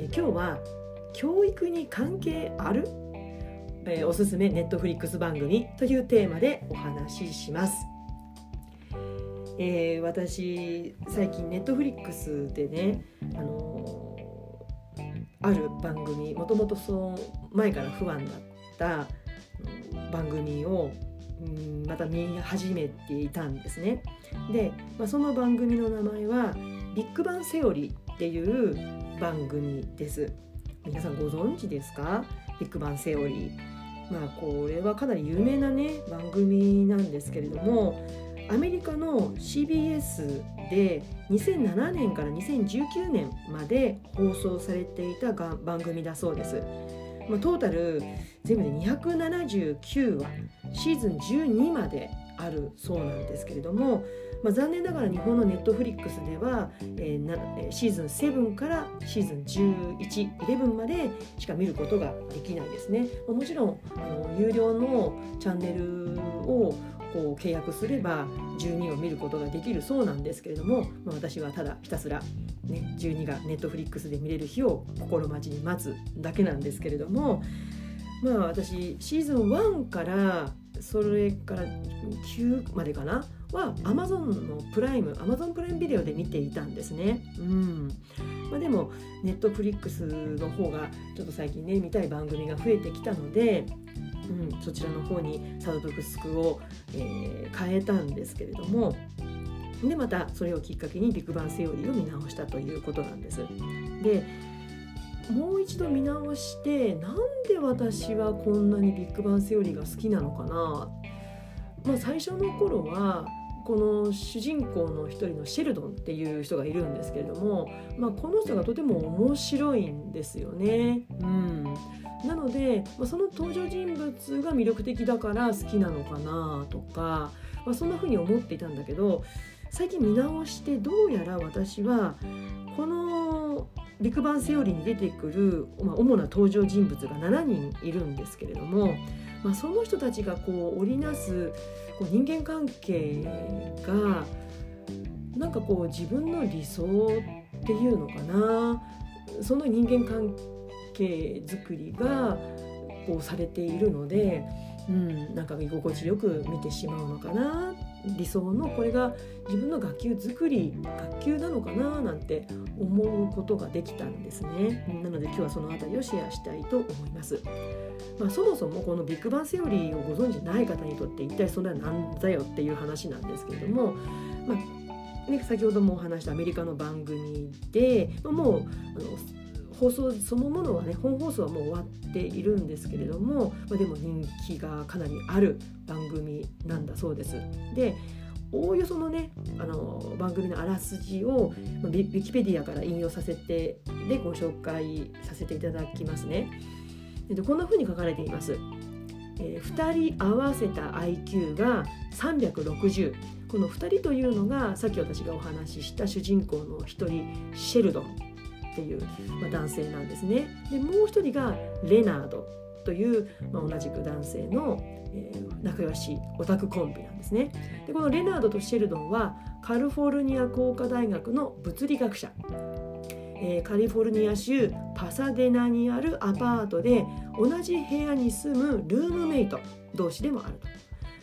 え今日は教育に関係ある、えー、おすすめネットフリックス番組というテーマでお話しします。えー、私最近ネットフリックスでね、あのー、ある番組もともとその前から不安だった番組をうんまた見始めていたんですね。で、まあ、その番組の名前は「ビッグバンセオリー」っていう番組です。皆さんご存知ですか？ビッグバンセオリー。まあこれはかなり有名なね番組なんですけれどもアメリカの CBS で2007年から2019年まで放送されていたが番組だそうです。まあ、トータル全部で279話シーズン12まであるそうなんですけれどもまあ、残念ながら日本のネットフリックスでは、えー、なシーズン7からシーズン11、11までしか見ることができないですね。もちろんあの有料のチャンネルをこう契約すれば12を見ることができるそうなんですけれども、まあ、私はただひたすら、ね、12がネットフリックスで見れる日を心待ちに待つだけなんですけれどもまあ私シーズン1からそれから9までかな？は Amazon のプライム Amazon プライムビデオで見ていたんですね。うんまあ、でも Netflix の方がちょっと最近ね見たい番組が増えてきたので、うん、そちらの方にサブスクを、えー、変えたんですけれどもでまたそれをきっかけにビッグバンセオリーを見直したということなんです。でもう一度見直してなんで私はこんなにビッグバンセオリーが好きなのかな？まあ、最初の頃はこの主人公の一人のシェルドンっていう人がいるんですけれども、まあ、この人がとても面白いんですよね。うん、なので、まあ、その登場人物が魅力的だから好きなのかなとか、まあ、そんな風に思っていたんだけど最近見直してどうやら私はこのビッグバンセオリーに出てくる、まあ、主な登場人物が7人いるんですけれどもまあ、その人たちがこう織りなすこう人間関係がなんかこう自分の理想っていうのかなその人間関係づくりがこうされているので、うん、なんか居心地よく見てしまうのかな理想のこれが自分の学級作り学級なのかななんて思うことができたんですね。なので今日はその辺りをシェアしたいと思います、まあ、そもそもこのビッグバンセオリーをご存じない方にとって一体それは何だよっていう話なんですけれども、まあね、先ほどもお話したアメリカの番組で、まあ、もうあの放送そのものはね本放送はもう終わっているんですけれども、まあ、でも人気がかなりある番組なんだそうです。でおおよそのねあの番組のあらすじをウィキペディアから引用させてでご紹介させていただきますね。でこんな風に書かれています。えー、2人合わせた IQ が360この2人というのがさっき私がお話しした主人公の1人シェルドンっていう、まあ、男性なんですね。でもう一人がレナードという、まあ、同じく男性の、えー、仲良しオタクコンビなんですね。でこのレナードとシェルドンはカリフォルニア工科大学の物理学者。えー、カリフォルニア州パサデナにあるアパートで同じ部屋に住むルームメイト同士でもある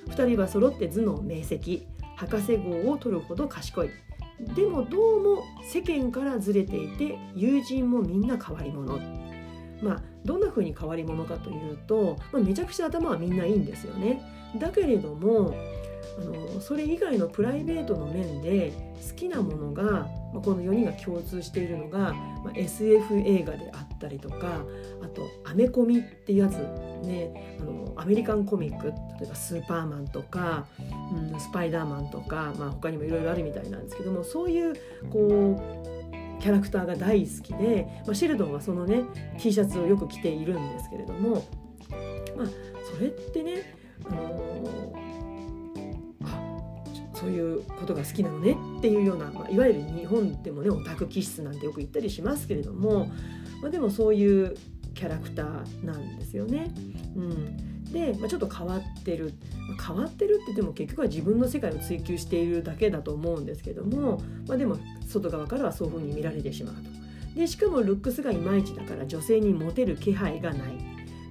と2人は揃って頭脳明晰博士号を取るほど賢いでもどうも世間からずれていて友人もみんな変わり者。まあどんな風に変わり者かというと、まあ、めちゃくちゃ頭はみんないいんですよね。だけれどもあのそれ以外のプライベートの面で好きなものが、まあ、この4人が共通しているのが、まあ、SF 映画であったりとかあとアメコミっていうやつね。あのアメリカンコミック例えばスーパーマンとか、うん、スパイダーマンとか、まあ、他にもいろいろあるみたいなんですけどもそういうこうキャラクターが大好きで、まあ、シェルドンはそのね T シャツをよく着ているんですけれども、まあ、それってね、あのー、そういうことが好きなのねっていうような、まあ、いわゆる日本でもねオタク気質なんてよく言ったりしますけれども、まあ、でもそういうキャラクターなんですよね。うんで、まあ、ちょっと変わってる、ま、変わってるって言っても結局は自分の世界を追求しているだけだと思うんですけども、まあ、でも外側からはそういうふうに見られてしまうと。でしかもルックスがいまいちだから女性にモテる気配がない。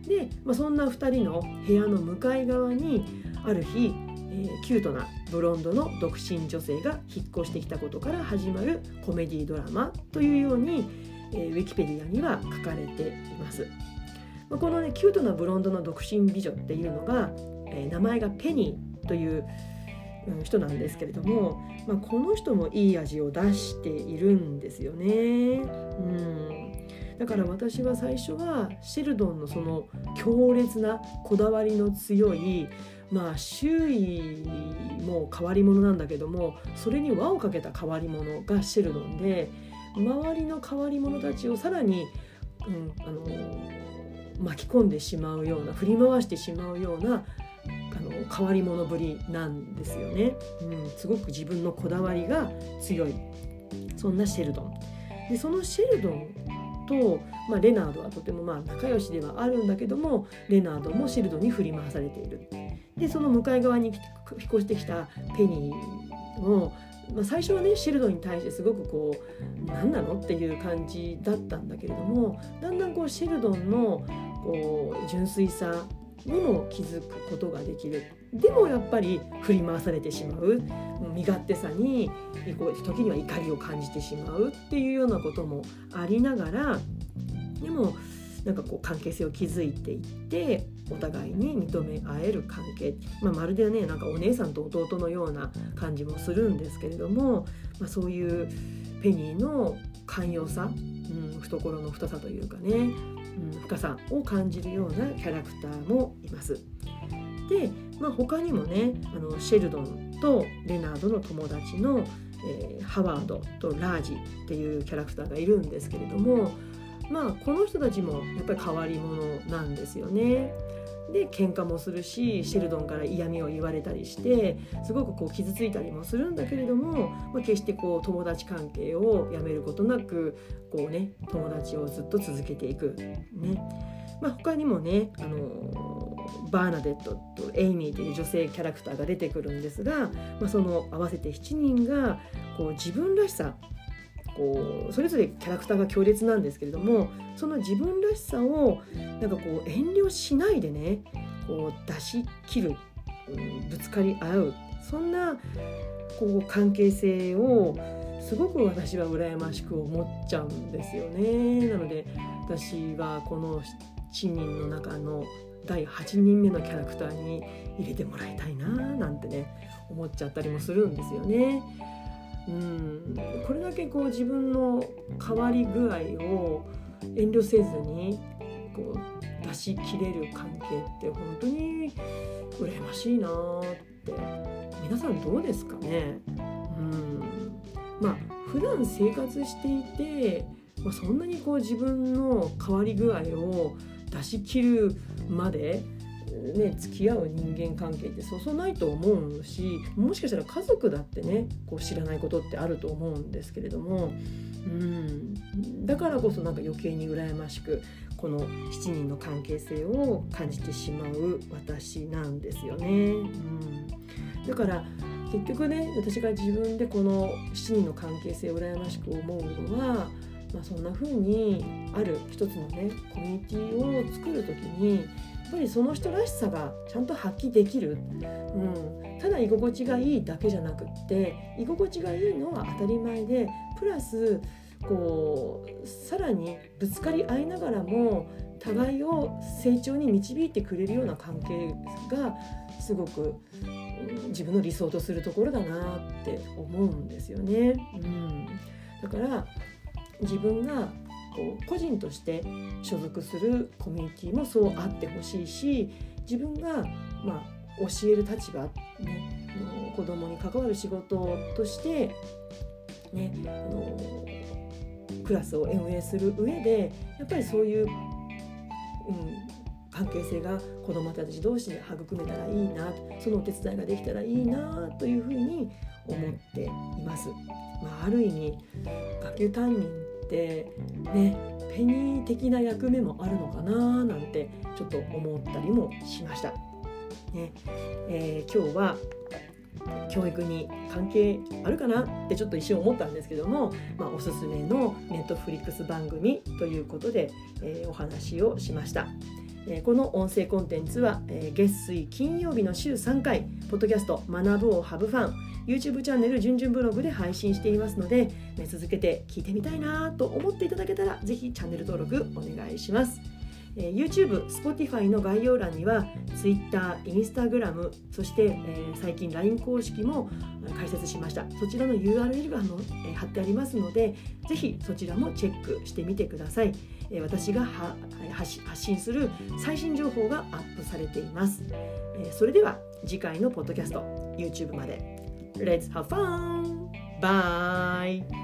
で、まあ、そんな2人の部屋の向かい側にある日、えー、キュートなブロンドの独身女性が引っ越してきたことから始まるコメディドラマというように、えー、ウィキペディアには書かれています。このねキュートなブロンドの独身美女っていうのが、えー、名前がペニーという人なんですけれども、まあ、この人もいい味を出しているんですよね。うんだから私は最初はシェルドンのその強烈なこだわりの強いまあ周囲も変わり者なんだけどもそれに輪をかけた変わり者がシェルドンで周りの変わり者たちをさらに、うん、あの巻き込んでしまうような振り回してしまうようなあの変わり者ぶりなんですよね、うん、すごく自分のこだわりが強い。そんなシェルドン。でそのシェルドンと、まあ、レナードはとてもまあ仲良しではあるんだけどもレナードもシェルドンに振り回されている。でその向かい側に引っ越してきたペニーもまあ、最初はねシェルドンに対してすごくこう何なのっていう感じだったんだけれどもだんだんこうシェルドンのこう純粋さにも気づくことができる。でもやっぱり振り回されてしまう。身勝手さに時には怒りを感じてしまうっていうようなこともありながらでもなんかこう関係性を築いていってお互いに認め合える関係、まあ、まるでねなんかお姉さんと弟のような感じもするんですけれども、まあ、そういうペニーの寛容さ、うん、懐の太さというかね、うん、深さを感じるようなキャラクターもいます。で、まあ、他にもねあのシェルドンとレナードの友達の、えー、ハワードとラージっていうキャラクターがいるんですけれどもまあこの人たちもやっぱり変わり者なんですよね。で喧嘩もするしシェルドンから嫌味を言われたりしてすごくこう傷ついたりもするんだけれども、まあ、決してこう友達関係をやめることなくこうね友達をずっと続けていく。ねまあ、他にもねあのバーナデットとエイミーという女性キャラクターが出てくるんですが、まあ、その合わせて7人がこう自分らしさこうそれぞれキャラクターが強烈なんですけれどもその自分らしさをなんかこう遠慮しないでねこう出し切る、うん、ぶつかり合うそんなこう関係性をすごく私は羨ましく思っちゃうんですよね。なので私はこの7人の中の第8人目のキャラクターに入れてもらいたいななんてね思っちゃったりもするんですよね。うん、これだけこう自分の変わり具合を遠慮せずにこう出し切れる関係って本当に羨ましいなって。皆さんどうですかね？うん。まあ普段生活していて、まあ、そんなにこう自分の変わり具合を出し切るまでね。付き合う人間関係ってそうそうないと思うしもしかしたら家族だってねこう知らないことってあると思うんですけれども、うん、だからこそなんか余計に羨ましくこの7人の関係性を感じてしまう私なんですよね。うん、だから結局ね私が自分でこの7人の関係性を羨ましく思うのは、まあ、そんな風にある一つのねコミュニティを作る時にやっぱりその人らしさがちゃんと発揮できる、うん、ただ居心地がいいだけじゃなくって居心地がいいのは当たり前でプラスこうさらにぶつかり合いながらも互いを成長に導いてくれるような関係がすごく自分の理想とするところだなって思うんですよね。うん、だから自分がこう個人として所属するコミュニティもそうあってほしいし自分が、まあ、教える立場、ね、の子供に関わる仕事として、ね、あのクラスを運営する上でやっぱりそういう、うん、関係性が子どもたち同士で育めたらいいなそのお手伝いができたらいいなというふうに思っています。まあ、ある意味学級担任ってねペニー的な役目もあるのかななんてちょっと思ったりもしました。ねえー、今日は教育に関係あるかなってちょっと一瞬思ったんですけども、まあ、おすすめのネットフリックス番組ということで、えー、お話をしました。え、この音声コンテンツは、え、月水金曜日の週3回ポッドキャスト「学ぶをハブファン」YouTube チャンネル「じゅんじゅんブログ」で配信していますので、続けて聞いてみたいなと思っていただけたらぜひチャンネル登録お願いします。え、YouTube、Spotify の概要欄には Twitter、Instagram そして、えー、最近 LINE 公式も開設しましたそちらの URL がの、えー、貼ってありますのでぜひそちらもチェックしてみてください、え、私が発信する最新情報がアップされています、え、それでは次回のポッドキャスト YouTube まで Let's have fun! Bye!